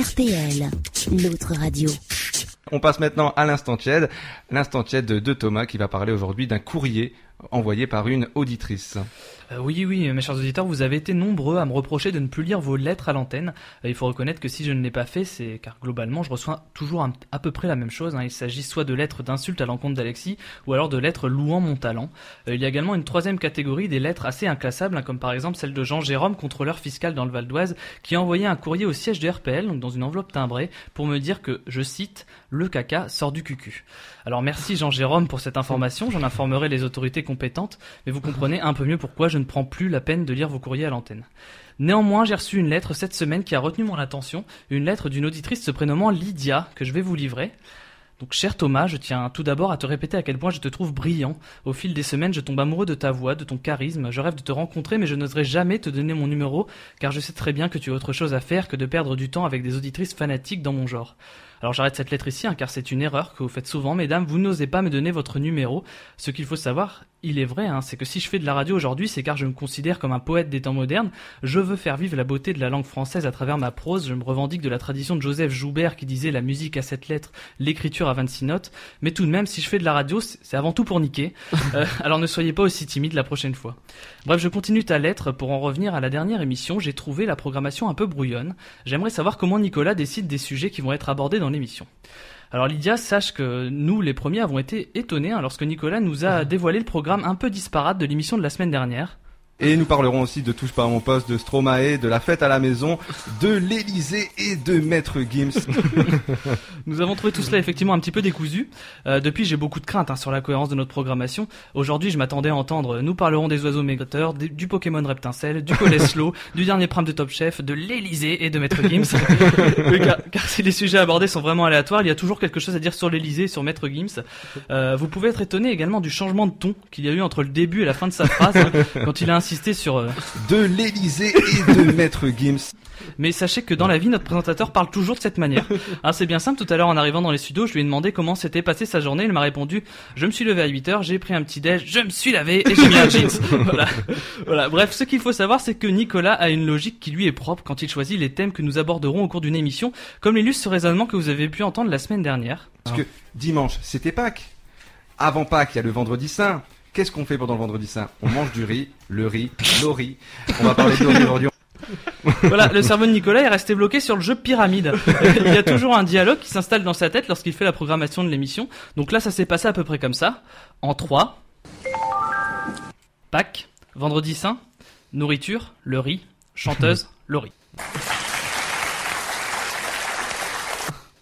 RTL, l'autre radio. On passe maintenant à l'instant tiède, l'instant tiède de Thomas qui va parler aujourd'hui d'un courrier envoyé par une auditrice. Euh, oui, oui, mes chers auditeurs, vous avez été nombreux à me reprocher de ne plus lire vos lettres à l'antenne. Euh, il faut reconnaître que si je ne l'ai pas fait, c'est car globalement, je reçois toujours à peu près la même chose. Hein. Il s'agit soit de lettres d'insultes à l'encontre d'Alexis, ou alors de lettres louant mon talent. Euh, il y a également une troisième catégorie, des lettres assez inclassables, hein, comme par exemple celle de Jean Jérôme, contrôleur fiscal dans le Val d'Oise, qui a envoyé un courrier au siège de RPL, donc dans une enveloppe timbrée, pour me dire que, je cite, le caca sort du cucu. Alors merci Jean Jérôme pour cette information, j'en informerai les autorités compétentes, mais vous comprenez un peu mieux pourquoi je ne prends plus la peine de lire vos courriers à l'antenne. Néanmoins, j'ai reçu une lettre cette semaine qui a retenu mon attention, une lettre d'une auditrice se prénommant Lydia, que je vais vous livrer. Donc, cher Thomas, je tiens tout d'abord à te répéter à quel point je te trouve brillant. Au fil des semaines, je tombe amoureux de ta voix, de ton charisme. Je rêve de te rencontrer, mais je n'oserais jamais te donner mon numéro, car je sais très bien que tu as autre chose à faire que de perdre du temps avec des auditrices fanatiques dans mon genre. Alors j'arrête cette lettre ici, hein, car c'est une erreur que vous faites souvent, mesdames. Vous n'osez pas me donner votre numéro. Ce qu'il faut savoir, il est vrai, hein, c'est que si je fais de la radio aujourd'hui, c'est car je me considère comme un poète des temps modernes. Je veux faire vivre la beauté de la langue française à travers ma prose. Je me revendique de la tradition de Joseph Joubert qui disait la musique à sept lettres, l'écriture à 26 notes. Mais tout de même, si je fais de la radio, c'est avant tout pour niquer. Euh, alors ne soyez pas aussi timide la prochaine fois. Bref, je continue ta lettre. Pour en revenir à la dernière émission, j'ai trouvé la programmation un peu brouillonne. J'aimerais savoir comment Nicolas décide des sujets qui vont être abordés dans l'émission. Alors Lydia, sache que nous, les premiers, avons été étonnés hein, lorsque Nicolas nous a dévoilé le programme un peu disparate de l'émission de la semaine dernière. Et nous parlerons aussi de Touche pas à mon poste, de Stromae, de la fête à la maison, de l'Elysée et de Maître Gims. nous avons trouvé tout cela effectivement un petit peu décousu. Euh, depuis, j'ai beaucoup de craintes hein, sur la cohérence de notre programmation. Aujourd'hui, je m'attendais à entendre nous parlerons des oiseaux migrateurs, du Pokémon Reptincelle, du Coleslo, du dernier prime de Top Chef, de l'Elysée et de Maître Gims. car, si les sujets abordés sont vraiment aléatoires, il y a toujours quelque chose à dire sur l'Elysée et sur Maître Gims. Euh, vous pouvez être étonné également du changement de ton qu'il y a eu entre le début et la fin de sa phrase, hein, quand il a sur euh, de l'Elysée et de Maître Gims. Mais sachez que dans la vie, notre présentateur parle toujours de cette manière. Ah, c'est bien simple. Tout à l'heure, en arrivant dans les studios, je lui ai demandé comment s'était passée sa journée. Il m'a répondu Je me suis levé à 8 heures, j'ai pris un petit déj, je me suis lavé et j'ai mis un jeans. voilà. voilà. Bref, ce qu'il faut savoir, c'est que Nicolas a une logique qui lui est propre quand il choisit les thèmes que nous aborderons au cours d'une émission, comme l'illustre ce raisonnement que vous avez pu entendre la semaine dernière. Parce que dimanche, c'était Pâques. Avant Pâques, il y a le vendredi saint. Qu'est-ce qu'on fait pendant le vendredi saint? On mange du riz, le riz, l'ori. On va parler de riz aujourd'hui. voilà, le cerveau de Nicolas est resté bloqué sur le jeu pyramide. Il y a toujours un dialogue qui s'installe dans sa tête lorsqu'il fait la programmation de l'émission. Donc là, ça s'est passé à peu près comme ça. En 3. Pâques, vendredi saint, nourriture, le riz, chanteuse, le riz.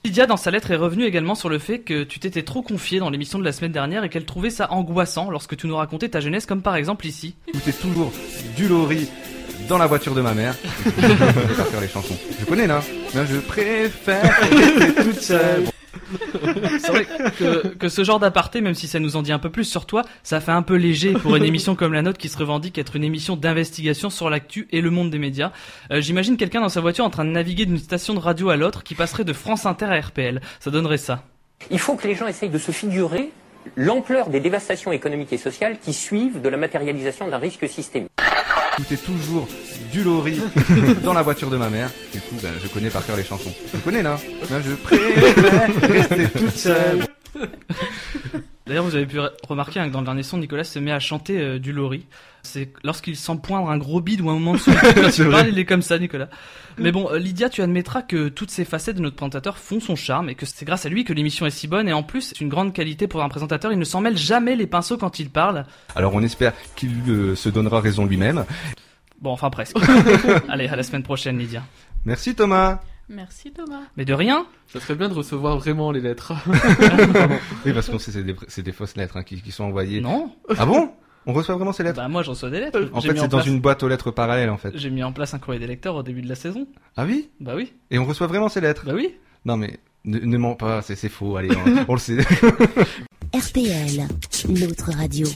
Lydia, dans sa lettre, est revenue également sur le fait que tu t'étais trop confié dans l'émission de la semaine dernière et qu'elle trouvait ça angoissant lorsque tu nous racontais ta jeunesse, comme par exemple ici. Écoutez toujours du Lori dans la voiture de ma mère. je vais faire les chansons. Je connais là. Mais je préfère toute seule. C'est vrai que, ce genre d'aparté, même si ça nous en dit un peu plus sur toi, ça fait un peu léger pour une émission comme la nôtre qui se revendique être une émission d'investigation sur l'actu et le monde des médias. Euh, j'imagine quelqu'un dans sa voiture en train de naviguer d'une station de radio à l'autre qui passerait de France Inter à RPL. Ça donnerait ça. Il faut que les gens essayent de se figurer l'ampleur des dévastations économiques et sociales qui suivent de la matérialisation d'un risque systémique. Écoutez toujours du Lori dans la voiture de ma mère. Du coup, ben, je connais par cœur les chansons. Je connais là? Ben, je préfère rester toute seule. D'ailleurs, vous avez pu remarquer hein, que dans le dernier son, Nicolas se met à chanter euh, du Lori. C'est lorsqu'il sent poindre un gros bide ou un moment de Quand il parle, il est comme ça, Nicolas. Mais bon, euh, Lydia, tu admettras que toutes ces facettes de notre présentateur font son charme et que c'est grâce à lui que l'émission est si bonne. Et en plus, c'est une grande qualité pour un présentateur. Il ne s'en mêle jamais les pinceaux quand il parle. Alors, on espère qu'il euh, se donnera raison lui-même. Bon, enfin presque. Allez, à la semaine prochaine, Lydia. Merci Thomas. Merci Thomas. Mais de rien. Ça serait bien de recevoir vraiment les lettres. oui, parce que c'est des, des, fausses lettres hein, qui, qui, sont envoyées. Non. Ah bon? On reçoit vraiment ces lettres? Bah moi, je reçois des lettres. En fait, c'est dans une boîte aux lettres parallèle, en fait. J'ai mis en place un courrier des lecteurs au début de la saison. Ah oui? Bah oui. Et on reçoit vraiment ces lettres? Bah oui. Non mais ne, ne mens pas, c'est faux. Allez, on, on le sait. RTL, l'autre radio.